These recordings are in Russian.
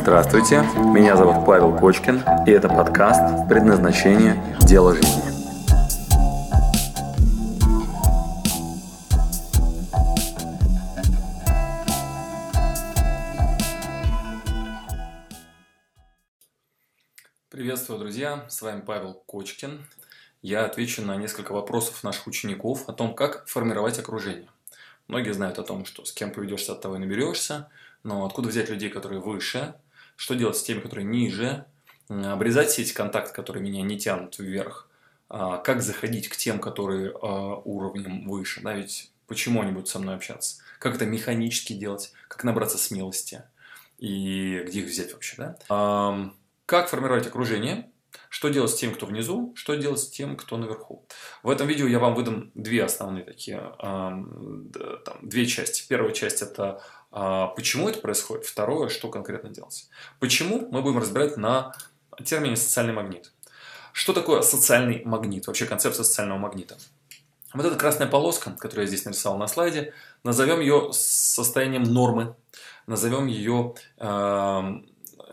Здравствуйте, меня зовут Павел Кочкин, и это подкаст «Предназначение. Дело жизни». Приветствую, друзья! С вами Павел Кочкин. Я отвечу на несколько вопросов наших учеников о том, как формировать окружение. Многие знают о том, что с кем поведешься, от того и наберешься – но откуда взять людей, которые выше? Что делать с теми, которые ниже? Обрезать все эти контакты, которые меня не тянут вверх? А, как заходить к тем, которые а, уровнем выше? Да, ведь почему они будут со мной общаться? Как это механически делать? Как набраться смелости? И где их взять вообще? Да? Как формировать окружение? Что делать с тем, кто внизу, что делать с тем, кто наверху. В этом видео я вам выдам две основные такие, там, две части. Первая часть это а, почему это происходит, второе, что конкретно делать. Почему мы будем разбирать на термине социальный магнит. Что такое социальный магнит, вообще концепция социального магнита? Вот эта красная полоска, которую я здесь нарисовал на слайде, назовем ее состоянием нормы, назовем ее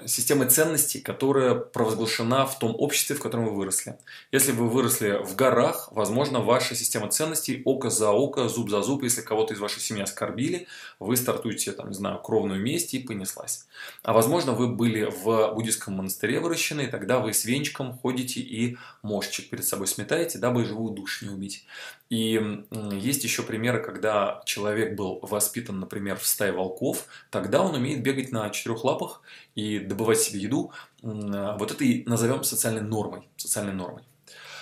системы ценностей, которая провозглашена в том обществе, в котором вы выросли. Если вы выросли в горах, возможно, ваша система ценностей око за око, зуб за зуб. Если кого-то из вашей семьи оскорбили, вы стартуете, там, не знаю, кровную месть и понеслась. А возможно, вы были в буддийском монастыре выращены, и тогда вы с венчиком ходите и мошчик перед собой сметаете, дабы живую душу не убить. И есть еще примеры, когда человек был воспитан, например, в стае волков, тогда он умеет бегать на четырех лапах и добывать себе еду. Вот это и назовем социальной нормой. Социальной нормой.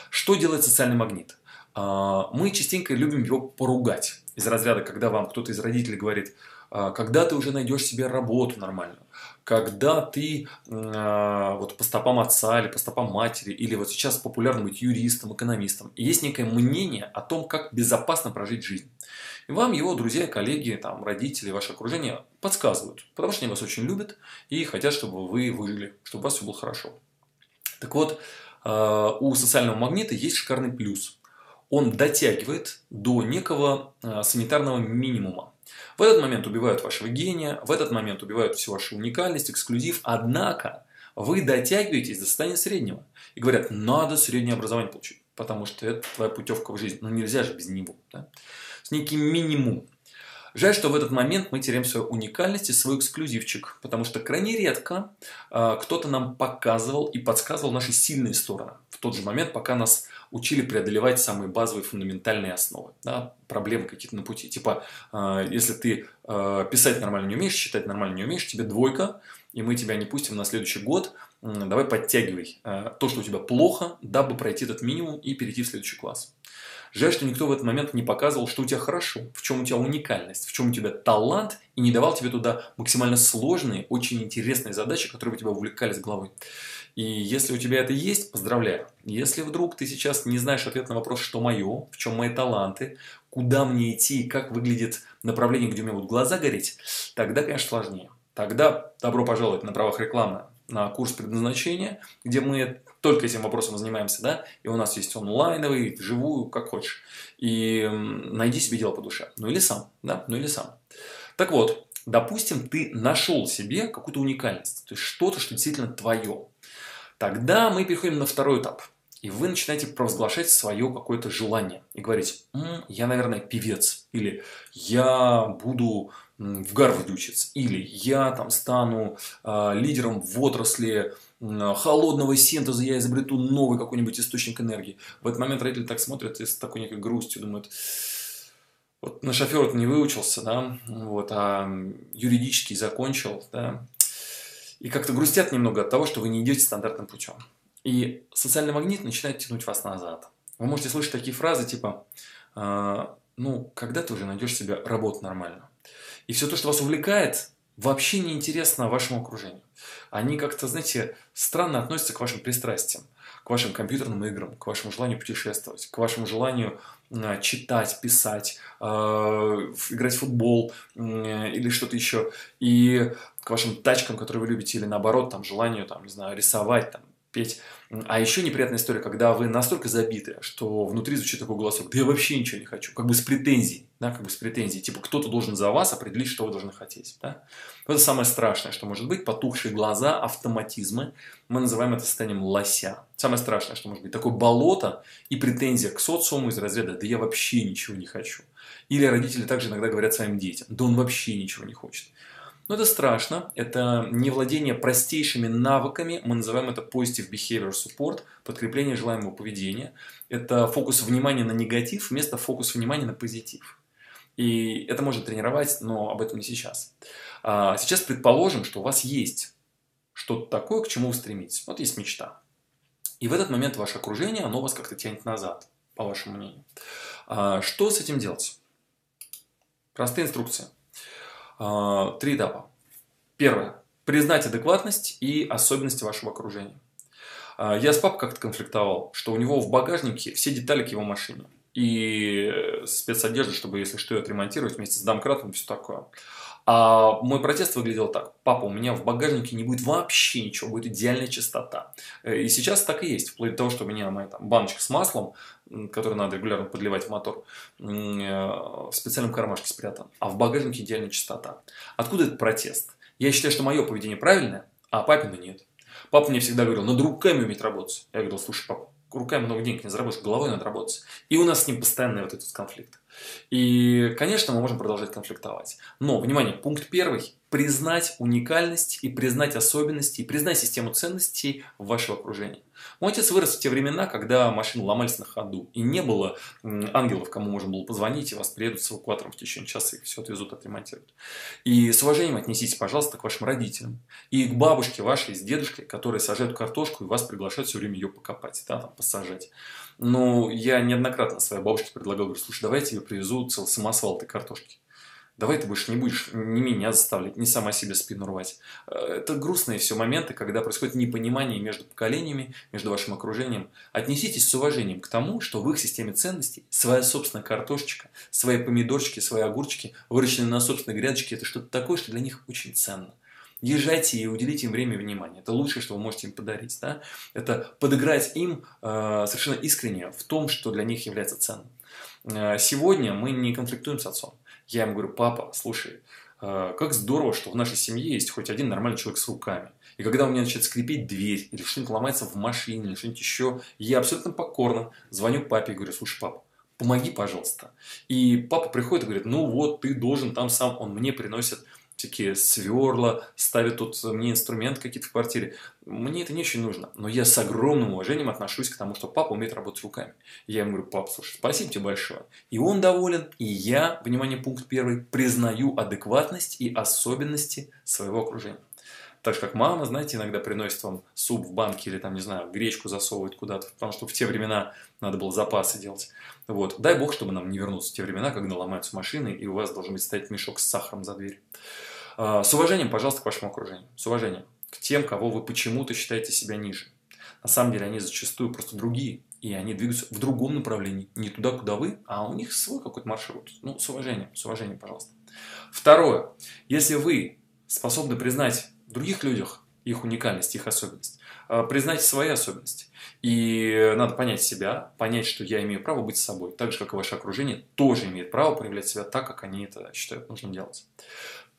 Что делает социальный магнит? А, мы частенько любим его поругать. Из разряда, когда вам кто-то из родителей говорит, «А, когда ты уже найдешь себе работу нормальную, когда ты э, вот по стопам отца или по стопам матери, или вот сейчас популярно быть юристом, экономистом, есть некое мнение о том, как безопасно прожить жизнь. И вам его друзья, коллеги, там, родители, ваше окружение подсказывают, потому что они вас очень любят и хотят, чтобы вы выжили, чтобы у вас все было хорошо. Так вот, э, у социального магнита есть шикарный плюс. Он дотягивает до некого э, санитарного минимума. В этот момент убивают вашего гения, в этот момент убивают всю вашу уникальность, эксклюзив, однако вы дотягиваетесь до состояния среднего. И говорят, надо среднее образование получить, потому что это твоя путевка в жизнь. Но нельзя же без него. Да? С неким минимум. Жаль, что в этот момент мы теряем свою уникальность и свой эксклюзивчик, потому что крайне редко э, кто-то нам показывал и подсказывал наши сильные стороны в тот же момент, пока нас учили преодолевать самые базовые фундаментальные основы, да, проблемы какие-то на пути. Типа, э, если ты э, писать нормально не умеешь, считать нормально не умеешь, тебе двойка, и мы тебя не пустим на следующий год, давай подтягивай э, то, что у тебя плохо, дабы пройти этот минимум и перейти в следующий класс. Жаль, что никто в этот момент не показывал, что у тебя хорошо, в чем у тебя уникальность, в чем у тебя талант, и не давал тебе туда максимально сложные, очень интересные задачи, которые бы тебя увлекали с головой. И если у тебя это есть, поздравляю. Если вдруг ты сейчас не знаешь ответ на вопрос, что мое, в чем мои таланты, куда мне идти, как выглядит направление, где у меня будут глаза гореть, тогда, конечно, сложнее. Тогда добро пожаловать на правах рекламы на курс предназначения, где мы только этим вопросом занимаемся, да, и у нас есть онлайновый, вживую, как хочешь. И найди себе дело по душе. Ну или сам, да, ну или сам. Так вот, допустим, ты нашел себе какую-то уникальность, то есть что-то, что действительно твое. Тогда мы переходим на второй этап. И вы начинаете провозглашать свое какое-то желание. И говорить, М, я, наверное, певец. Или я буду в Гарварде учиться. Или я там стану э, лидером в отрасли э, холодного синтеза, я изобрету новый какой-нибудь источник энергии. В этот момент родители так смотрят и с такой некой грустью думают, вот на шофера не выучился, да, вот, а юридически закончил, да, и как-то грустят немного от того, что вы не идете стандартным путем. И социальный магнит начинает тянуть вас назад. Вы можете слышать такие фразы типа, э, ну, когда ты уже найдешь себе работу нормальную? И все то, что вас увлекает, вообще не интересно вашему окружению. Они как-то, знаете, странно относятся к вашим пристрастиям, к вашим компьютерным играм, к вашему желанию путешествовать, к вашему желанию читать, писать, э, играть в футбол э, или что-то еще. И к вашим тачкам, которые вы любите, или наоборот, там, желанию, там, не знаю, рисовать, там, петь. А еще неприятная история, когда вы настолько забиты, что внутри звучит такой голосок, да я вообще ничего не хочу, как бы с претензией, да, как бы с претензией, типа кто-то должен за вас определить, что вы должны хотеть, да. Это самое страшное, что может быть, потухшие глаза, автоматизмы, мы называем это состоянием лося. Самое страшное, что может быть, такое болото и претензия к социуму из разряда, да я вообще ничего не хочу. Или родители также иногда говорят своим детям, да он вообще ничего не хочет. Но это страшно, это не владение простейшими навыками, мы называем это positive behavior support, подкрепление желаемого поведения. Это фокус внимания на негатив вместо фокуса внимания на позитив. И это можно тренировать, но об этом не сейчас. А сейчас предположим, что у вас есть что-то такое, к чему вы стремитесь. Вот есть мечта. И в этот момент ваше окружение, оно вас как-то тянет назад, по вашему мнению. А что с этим делать? Простые инструкции. А, три этапа. Первое. Признать адекватность и особенности вашего окружения. А, я с папой как-то конфликтовал, что у него в багажнике все детали к его машине. И спецодежда, чтобы, если что, отремонтировать вместе с домкратом и все такое. А мой протест выглядел так. Папа, у меня в багажнике не будет вообще ничего, будет идеальная чистота. И сейчас так и есть. Вплоть до того, что у меня моя там, баночка с маслом, которую надо регулярно подливать в мотор, э, в специальном кармашке спрятан. А в багажнике идеальная чистота. Откуда этот протест? Я считаю, что мое поведение правильное, а папина нет. Папа мне всегда говорил, надо руками уметь работать. Я говорил, слушай, папа, руками много денег не заработаешь, головой надо работать. И у нас с ним постоянный вот этот конфликт. И, конечно, мы можем продолжать конфликтовать. Но, внимание, пункт первый. Признать уникальность и признать особенности, и признать систему ценностей вашего окружения. Мой отец вырос в те времена, когда машины ломались на ходу. И не было ангелов, кому можно было позвонить, и вас приедут с эвакуатором в течение часа, и все отвезут, отремонтируют. И с уважением отнеситесь, пожалуйста, к вашим родителям. И к бабушке вашей с дедушкой, которые сажают картошку, и вас приглашают все время ее покопать, да, там, посажать. Но я неоднократно своей бабушке предлагал, говорю, слушай, давайте я привезу целый самосвал этой картошки. Давай ты больше не будешь не меня заставлять, не сама себе спину рвать. Э, это грустные все моменты, когда происходит непонимание между поколениями, между вашим окружением. Отнеситесь с уважением к тому, что в их системе ценностей своя собственная картошечка, свои помидорчики, свои огурчики, выращенные на собственной грядочке, это что-то такое, что для них очень ценно. Езжайте и уделите им время и внимание. Это лучшее, что вы можете им подарить. Да? Это подыграть им э, совершенно искренне в том, что для них является ценным. Э, сегодня мы не конфликтуем с отцом. Я ему говорю, папа, слушай, э, как здорово, что в нашей семье есть хоть один нормальный человек с руками. И когда у меня начинает скрипеть дверь, или что-нибудь ломается в машине, или что-нибудь еще, я абсолютно покорно звоню папе и говорю, слушай, папа, помоги, пожалуйста. И папа приходит и говорит, ну вот, ты должен там сам, он мне приносит всякие сверла, ставит тут мне инструмент какие-то в квартире. Мне это не очень нужно, но я с огромным уважением отношусь к тому, что папа умеет работать руками. Я ему говорю, пап, слушай, спасибо тебе большое. И он доволен, и я, внимание, пункт первый, признаю адекватность и особенности своего окружения. Так же, как мама, знаете, иногда приносит вам суп в банке или там, не знаю, гречку засовывает куда-то, потому что в те времена надо было запасы делать. Вот. Дай бог, чтобы нам не вернуться в те времена, когда ломаются машины, и у вас должен быть стоять мешок с сахаром за дверь. А, с уважением, пожалуйста, к вашему окружению. С уважением к тем, кого вы почему-то считаете себя ниже. На самом деле они зачастую просто другие, и они двигаются в другом направлении, не туда, куда вы, а у них свой какой-то маршрут. Ну, с уважением, с уважением, пожалуйста. Второе. Если вы способны признать в других людях их уникальность, их особенность, а, признайте свои особенности. И надо понять себя, понять, что я имею право быть собой, так же, как и ваше окружение тоже имеет право проявлять себя так, как они это считают нужным делать.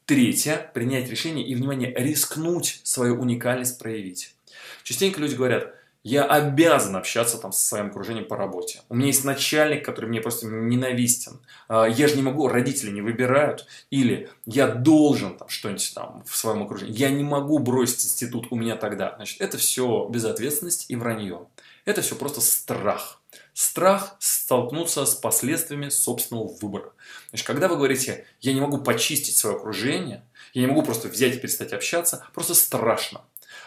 Третье – принять решение и, внимание, рискнуть свою уникальность проявить. Частенько люди говорят, я обязан общаться там со своим окружением по работе. У меня есть начальник, который мне просто ненавистен. А, я же не могу, родители не выбирают. Или я должен там что-нибудь там в своем окружении. Я не могу бросить институт, у меня тогда. Значит, это все безответственность и вранье. Это все просто страх. Страх столкнуться с последствиями собственного выбора. Значит, когда вы говорите, я не могу почистить свое окружение, я не могу просто взять и перестать общаться, просто страшно.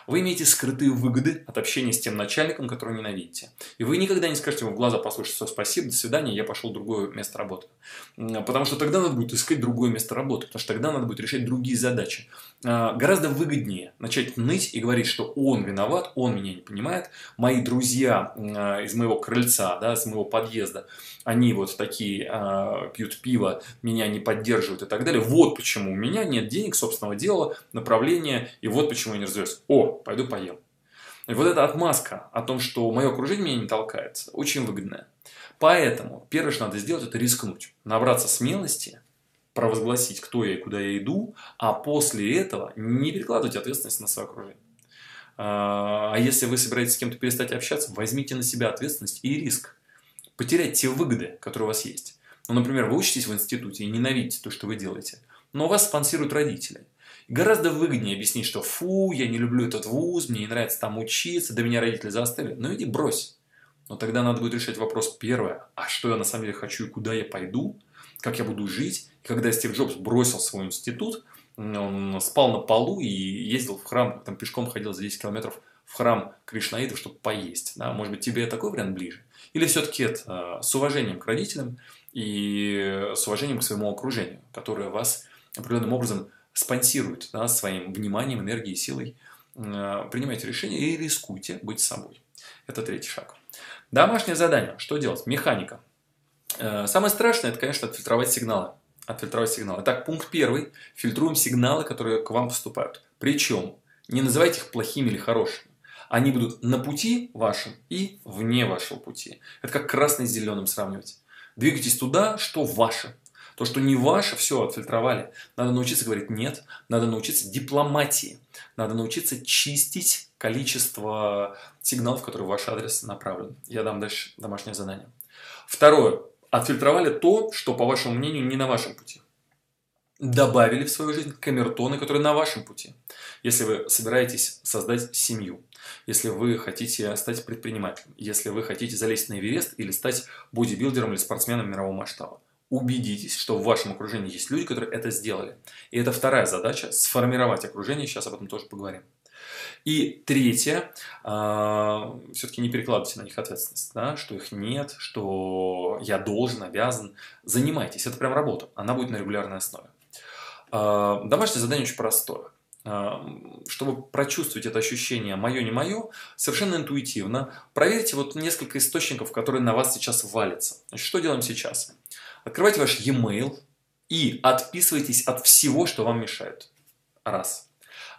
Вы имеете скрытые выгоды от общения с тем начальником, которого ненавидите. И вы никогда не скажете ему в глаза, послушай, все, спасибо, до свидания, я пошел в другое место работы. Потому что тогда надо будет искать другое место работы, потому что тогда надо будет решать другие задачи. А, гораздо выгоднее начать ныть и говорить, что он виноват, он меня не понимает, мои друзья а, из моего крыльца, да, из моего подъезда, они вот такие а, пьют пиво, меня не поддерживают и так далее. Вот почему у меня нет денег, собственного дела, направления, и вот почему я не развиваюсь. О, пойду поем. И вот эта отмазка о том, что мое окружение меня не толкает, очень выгодная. Поэтому первое, что надо сделать, это рискнуть. Набраться смелости, провозгласить, кто я и куда я иду, а после этого не перекладывать ответственность на свое окружение. А, а если вы собираетесь с кем-то перестать общаться, возьмите на себя ответственность и риск. Потерять те выгоды, которые у вас есть. Ну, например, вы учитесь в институте и ненавидите то, что вы делаете, но вас спонсируют родители. Гораздо выгоднее объяснить, что фу, я не люблю этот вуз, мне не нравится там учиться, да меня родители заставили. Ну иди брось. Но тогда надо будет решать вопрос первое, а что я на самом деле хочу и куда я пойду, как я буду жить. Когда Стив Джобс бросил свой институт, он спал на полу и ездил в храм, там пешком ходил за 10 километров в храм Кришнаитов, чтобы поесть. Да? Может быть, тебе такой вариант ближе? Или все-таки это с уважением к родителям и с уважением к своему окружению, которое вас определенным образом спонсирует да, своим вниманием, энергией, силой. Принимайте решение и рискуйте быть собой. Это третий шаг. Домашнее задание. Что делать? Механика. Э, самое страшное, это, конечно, отфильтровать сигналы. Отфильтровать сигналы. Итак, пункт первый. Фильтруем сигналы, которые к вам поступают. Причем, не называйте их плохими или хорошими. Они будут на пути вашем и вне вашего пути. Это как красный с зеленым сравнивать. Двигайтесь туда, что ваше. То, что не ваше, все, отфильтровали. Надо научиться говорить «нет», надо научиться дипломатии, надо научиться чистить количество сигналов, которые в ваш адрес направлены. Я дам дальше домашнее задание. Второе. Отфильтровали то, что, по вашему мнению, не на вашем пути. Добавили в свою жизнь камертоны, которые на вашем пути. Если вы собираетесь создать семью, если вы хотите стать предпринимателем, если вы хотите залезть на Эверест или стать бодибилдером или спортсменом мирового масштаба убедитесь, что в вашем окружении есть люди, которые это сделали. И это вторая задача – сформировать окружение, сейчас об этом тоже поговорим. И третье, э, все-таки не перекладывайте на них ответственность, да, что их нет, что я должен, обязан. Занимайтесь, это прям работа, она будет на регулярной основе. Э, домашнее задание очень простое. Э, чтобы прочувствовать это ощущение «моё, не мое», совершенно интуитивно проверьте вот несколько источников, которые на вас сейчас валятся. Значит, что делаем сейчас? Открывайте ваш e-mail и отписывайтесь от всего, что вам мешает. Раз.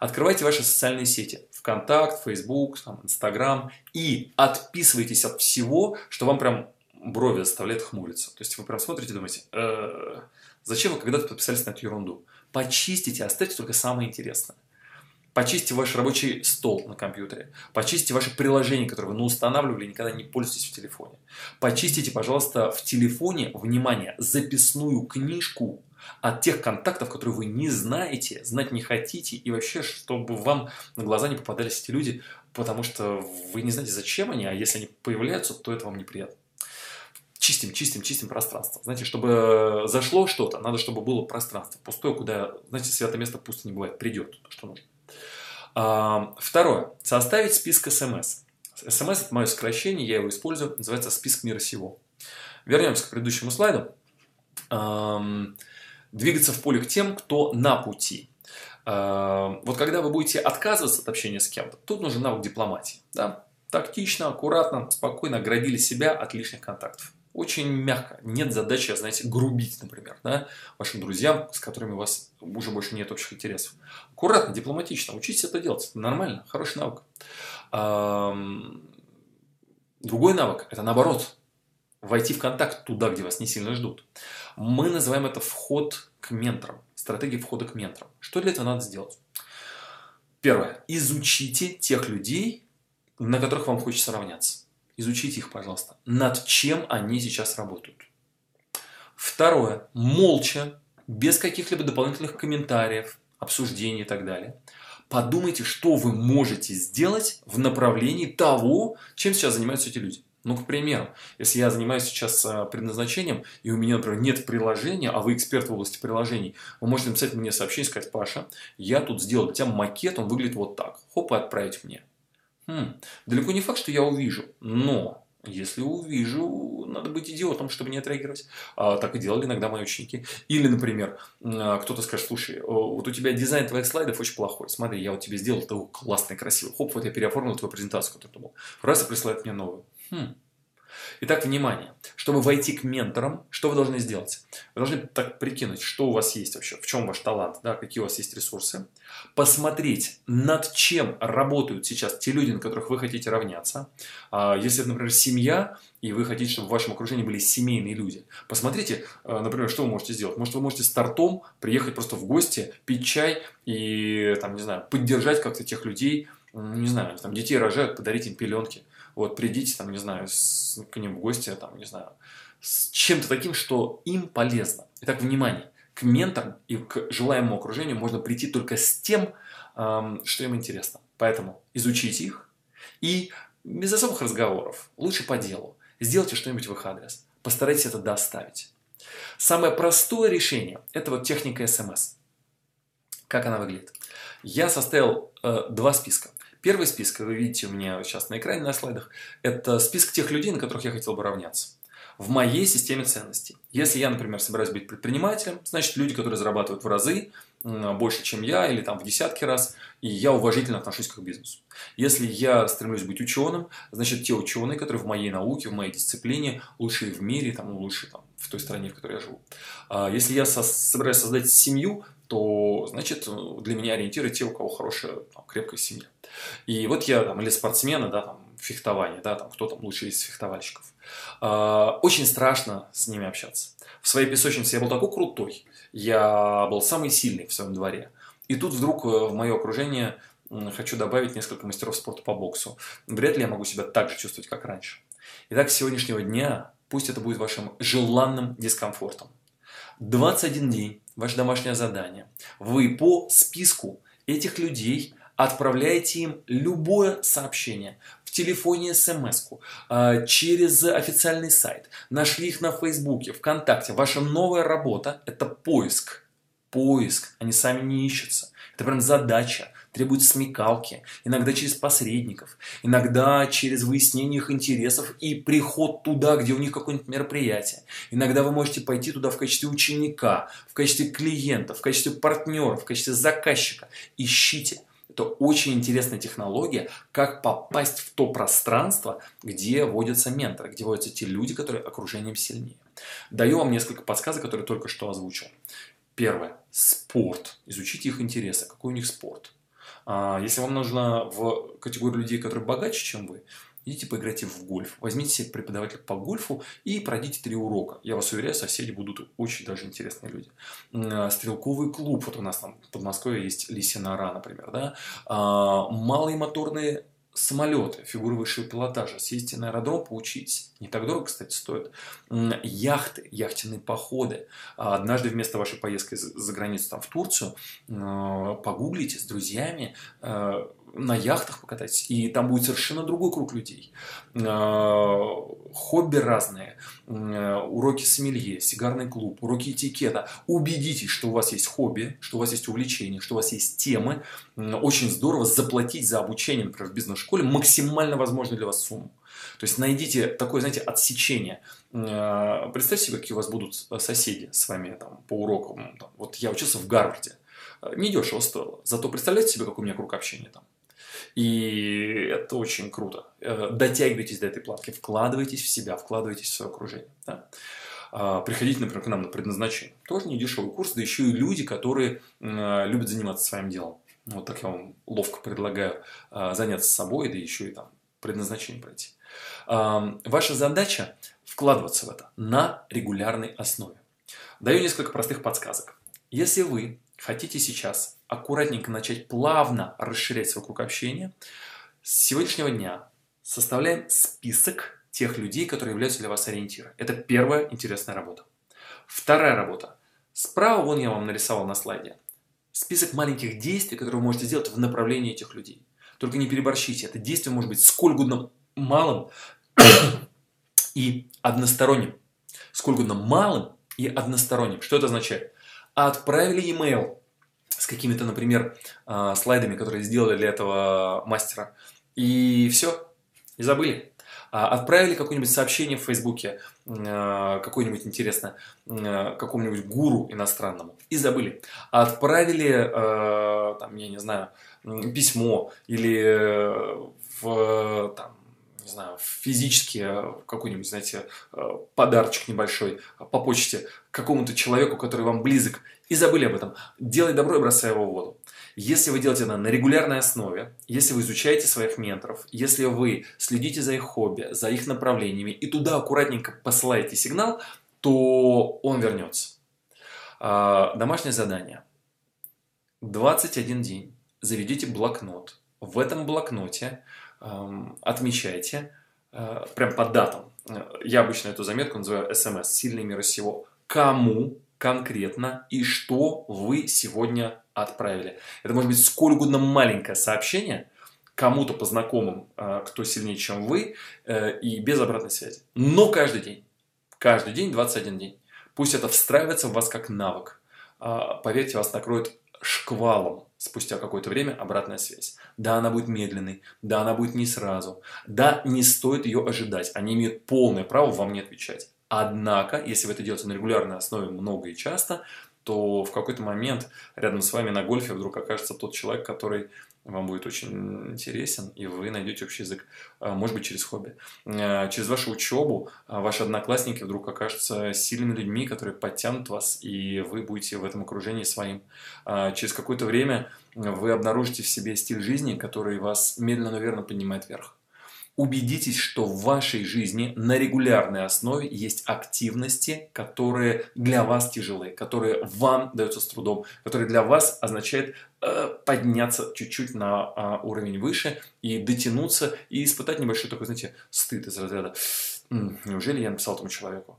Открывайте ваши социальные сети. ВКонтакт, Facebook, там, Инстаграм. И отписывайтесь от всего, что вам прям брови заставляет хмуриться. То есть вы прям смотрите и думаете, э, зачем вы когда-то подписались на эту ерунду? Почистите, оставьте только самое интересное. Почистите ваш рабочий стол на компьютере. Почистите ваши приложения, которые вы устанавливали и никогда не пользуетесь в телефоне. Почистите, пожалуйста, в телефоне, внимание, записную книжку от тех контактов, которые вы не знаете, знать не хотите, и вообще, чтобы вам на глаза не попадались эти люди, потому что вы не знаете, зачем они, а если они появляются, то это вам неприятно. Чистим, чистим, чистим пространство. Знаете, чтобы зашло что-то, надо, чтобы было пространство пустое, куда, знаете, святое место пусто не бывает, придет то, что нужно. Второе. Составить список смс. СМС – это мое сокращение, я его использую, называется список мира сего. Вернемся к предыдущему слайду. Двигаться в поле к тем, кто на пути. Вот когда вы будете отказываться от общения с кем-то, тут нужен навык дипломатии. Да? Тактично, аккуратно, спокойно оградили себя от лишних контактов очень мягко. Нет задачи, знаете, грубить, например, да, вашим друзьям, с которыми у вас уже больше нет общих интересов. Аккуратно, дипломатично, учитесь это делать. Это нормально, хороший навык. Другой навык – это наоборот. Войти в контакт туда, где вас не сильно ждут. Мы называем это вход к менторам. Стратегия входа к менторам. Что для этого надо сделать? Первое. Изучите тех людей, на которых вам хочется равняться. Изучите их, пожалуйста. Над чем они сейчас работают. Второе. Молча, без каких-либо дополнительных комментариев, обсуждений и так далее. Подумайте, что вы можете сделать в направлении того, чем сейчас занимаются эти люди. Ну, к примеру, если я занимаюсь сейчас а, предназначением, и у меня, например, нет приложения, а вы эксперт в области приложений, вы можете написать мне сообщение и сказать, Паша, я тут сделал для тебя макет, он выглядит вот так. Хоп, и отправить мне. Хм, далеко не факт, что я увижу, но если увижу, надо быть идиотом, чтобы не отреагировать. А, так и делали иногда мои ученики. Или, например, а, кто-то скажет, слушай, вот у тебя дизайн твоих слайдов очень плохой. Смотри, я вот тебе сделал это классный, красивый. Хоп, вот я переоформил твою презентацию, которую ты был. Раз и присылает мне новую. Хм. Итак, внимание. Чтобы войти к менторам, что вы должны сделать? Вы должны так прикинуть, что у вас есть вообще, в чем ваш талант, да, какие у вас есть ресурсы. Посмотреть, над чем работают сейчас те люди, на которых вы хотите равняться. А, если это, например, семья, и вы хотите, чтобы в вашем окружении были семейные люди. Посмотрите, а, например, что вы можете сделать. Может, вы можете с тортом приехать просто в гости, пить чай и, там, не знаю, поддержать как-то тех людей, не знаю, там детей рожают, подарить им пеленки. Вот придите, там, не знаю, с, к ним в гости, там, не знаю, с чем-то таким, что им полезно. Итак, внимание, к менторам и к желаемому окружению можно прийти только с тем, эм, что им интересно. Поэтому изучите их и без особых разговоров, лучше по делу, сделайте что-нибудь в их адрес. Постарайтесь это доставить. Самое простое решение – это вот техника СМС. Как она выглядит? Я составил э, два списка. Первый список, вы видите у меня сейчас на экране на слайдах, это список тех людей, на которых я хотел бы равняться. В моей системе ценностей. Если я, например, собираюсь быть предпринимателем, значит, люди, которые зарабатывают в разы, больше, чем я, или там в десятки раз, и я уважительно отношусь к бизнесу. Если я стремлюсь быть ученым, значит, те ученые, которые в моей науке, в моей дисциплине, лучшие в мире, там, лучшие там, в той стране, в которой я живу. А если я со собираюсь создать семью, то, значит, для меня ориентиры те, у кого хорошая, там, крепкая семья. И вот я, там, или спортсмены, да, там, фехтование, да, там, кто там лучший из фехтовальщиков. А, очень страшно с ними общаться. В своей песочнице я был такой крутой, я был самый сильный в своем дворе. И тут вдруг э, в мое окружение хочу добавить несколько мастеров спорта по боксу. Вряд ли я могу себя так же чувствовать, как раньше. Итак, с сегодняшнего дня пусть это будет вашим желанным дискомфортом. 21 день, ваше домашнее задание. Вы по списку этих людей отправляете им любое сообщение в телефоне смс а, через официальный сайт, нашли их на Фейсбуке, ВКонтакте. Ваша новая работа – это поиск. Поиск, они сами не ищутся. Это прям задача требует смекалки, иногда через посредников, иногда через выяснение их интересов и приход туда, где у них какое-нибудь мероприятие. Иногда вы можете пойти туда в качестве ученика, в качестве клиента, в качестве партнера, в качестве заказчика. Ищите. Это очень интересная технология, как попасть в то пространство, где водятся менторы, где водятся те люди, которые окружением сильнее. Даю вам несколько подсказок, которые только что озвучил. Первое. Спорт. Изучите их интересы. Какой у них спорт? А, если вам нужно в категорию людей, которые богаче, чем вы, идите поиграйте в гольф. Возьмите себе преподавателя по гольфу и пройдите три урока. Я вас уверяю, соседи будут очень даже интересные люди. А, стрелковый клуб, вот у нас там в Подмосковье есть Лисинара, например, да. А, малые моторные самолеты, фигуры высшего пилотажа, съездите на аэродром, поучитесь. Не так дорого, кстати, стоит. Яхты, яхтенные походы. А однажды вместо вашей поездки за границу там, в Турцию э, погуглите с друзьями, э, на яхтах покатайтесь, и там будет совершенно другой круг людей. Э, хобби разные, уроки сомелье, сигарный клуб, уроки этикета. Убедитесь, что у вас есть хобби, что у вас есть увлечения, что у вас есть темы. Очень здорово заплатить за обучение, например, в бизнес-школе максимально возможную для вас сумму. То есть найдите такое, знаете, отсечение. Представьте себе, какие у вас будут соседи с вами там, по урокам. Вот я учился в Гарварде. Недешево стоило. Зато представляете себе, какой у меня круг общения там. И это очень круто. Э, дотягивайтесь до этой платки, вкладывайтесь в себя, вкладывайтесь в свое окружение. Да? А, приходите, например, к нам на предназначение. Тоже не дешевый курс, да еще и люди, которые любят заниматься своим делом. Вот так я вам ловко предлагаю а, заняться собой, да еще и там предназначение пройти. Ваша задача вкладываться в это на регулярной основе. Даю несколько простых подсказок. Если вы хотите сейчас аккуратненько начать плавно расширять свой круг общения, с сегодняшнего дня составляем список тех людей, которые являются для вас ориентиром. Это первая интересная работа. Вторая работа. Справа вон я вам нарисовал на слайде. Список маленьких действий, которые вы можете сделать в направлении этих людей. Только не переборщите. Это действие может быть сколь угодно малым и односторонним. Сколь угодно малым и односторонним. Что это означает? Отправили email с какими-то, например, а, слайдами, которые сделали для этого мастера. И все, и забыли. А, отправили какое-нибудь сообщение в Фейсбуке, а, какое-нибудь интересное, какому-нибудь гуру иностранному, и забыли. Отправили, там, я не знаю, письмо или в, там, не знаю, физически э, какой-нибудь, знаете, э, подарочек небольшой по почте какому-то человеку, который вам близок, и забыли об этом. Делай добро и бросай его в воду. Если вы делаете это на регулярной основе, если вы изучаете своих менторов, если вы следите за их хобби, за их направлениями и туда аккуратненько посылаете сигнал, то он вернется. А, домашнее задание. 21 день. Заведите блокнот. В этом блокноте отмечайте э, прям по датам. Я обычно эту заметку называю SMS, сильный мира сего. Кому конкретно и что вы сегодня отправили. Это может быть сколь угодно маленькое сообщение кому-то по знакомым, э, кто сильнее, чем вы, э, и без обратной связи. Но каждый день. Каждый день, 21 день. Пусть это встраивается в вас как навык. А, поверьте, вас накроет шквалом спустя какое-то время обратная связь. Да, она будет медленной, да, она будет не сразу, да, не стоит ее ожидать, они имеют полное право вам не отвечать. Однако, если вы это делаете на регулярной основе много и часто, то в какой-то момент рядом с вами на гольфе вдруг окажется тот человек, который вам будет очень интересен, и вы найдете общий язык, а, может быть, через хобби. А, через вашу учебу а, ваши одноклассники вдруг окажутся сильными людьми, которые подтянут вас, и вы будете в этом окружении своим. Через какое-то время вы обнаружите в себе стиль жизни, который вас медленно, но верно поднимает вверх. Убедитесь, что в вашей жизни на регулярной основе есть активности, которые для вас тяжелые, которые вам даются с трудом, которые для вас означают э, подняться чуть-чуть на э, уровень выше и дотянуться и испытать небольшой такой, знаете, стыд из разряда «Неужели я написал этому человеку?»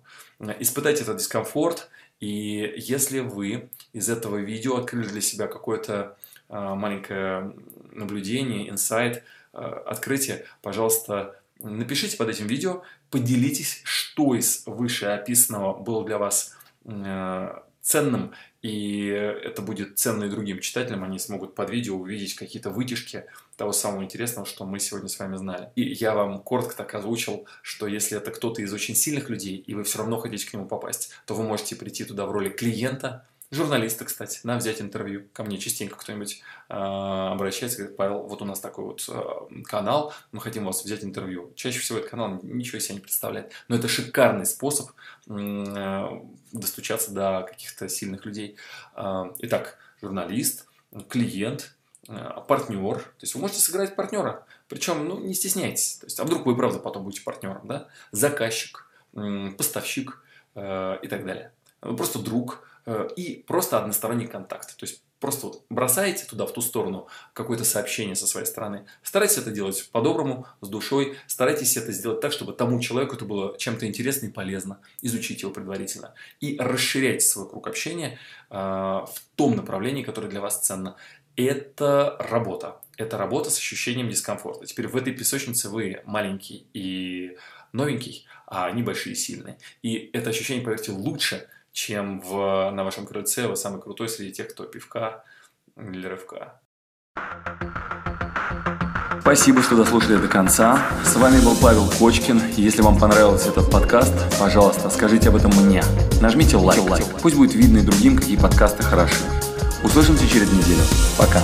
Испытайте этот дискомфорт, и если вы из этого видео открыли для себя какое-то э, маленькое наблюдение, инсайт – открытие, пожалуйста, напишите под этим видео, поделитесь, что из вышеописанного было для вас э, ценным, и это будет ценно и другим читателям, они смогут под видео увидеть какие-то вытяжки того самого интересного, что мы сегодня с вами знали. И я вам коротко так озвучил, что если это кто-то из очень сильных людей, и вы все равно хотите к нему попасть, то вы можете прийти туда в роли клиента, Журналисты, кстати, на взять интервью. Ко мне частенько кто-нибудь э, обращается и говорит, Павел, вот у нас такой вот э, канал, мы хотим у вас взять интервью. Чаще всего этот канал ничего себе не представляет. Но это шикарный способ э, достучаться до каких-то сильных людей. Э, итак, журналист, клиент, партнер. То есть вы можете сыграть партнера. Причем, ну, не стесняйтесь. То есть, а вдруг вы правда потом будете партнером, да? Заказчик, поставщик э, и так далее. Просто друг, и просто односторонний контакт. То есть просто вот бросаете туда, в ту сторону, какое-то сообщение со своей стороны. Старайтесь это делать по-доброму, с душой. Старайтесь это сделать так, чтобы тому человеку это было чем-то интересно и полезно. Изучите его предварительно. И расширяйте свой круг общения э, в том направлении, которое для вас ценно. Это работа. Это работа с ощущением дискомфорта. Теперь в этой песочнице вы маленький и новенький, а они большие и сильные. И это ощущение, поверьте, лучше – чем в, на вашем крыльце вы самый крутой среди тех, кто пивка или рывка. Спасибо, что дослушали до конца. С вами был Павел Кочкин. Если вам понравился этот подкаст, пожалуйста, скажите об этом мне. Нажмите лайк. лайк. Пусть будет видно и другим, какие подкасты хороши. Услышимся через неделю. Пока.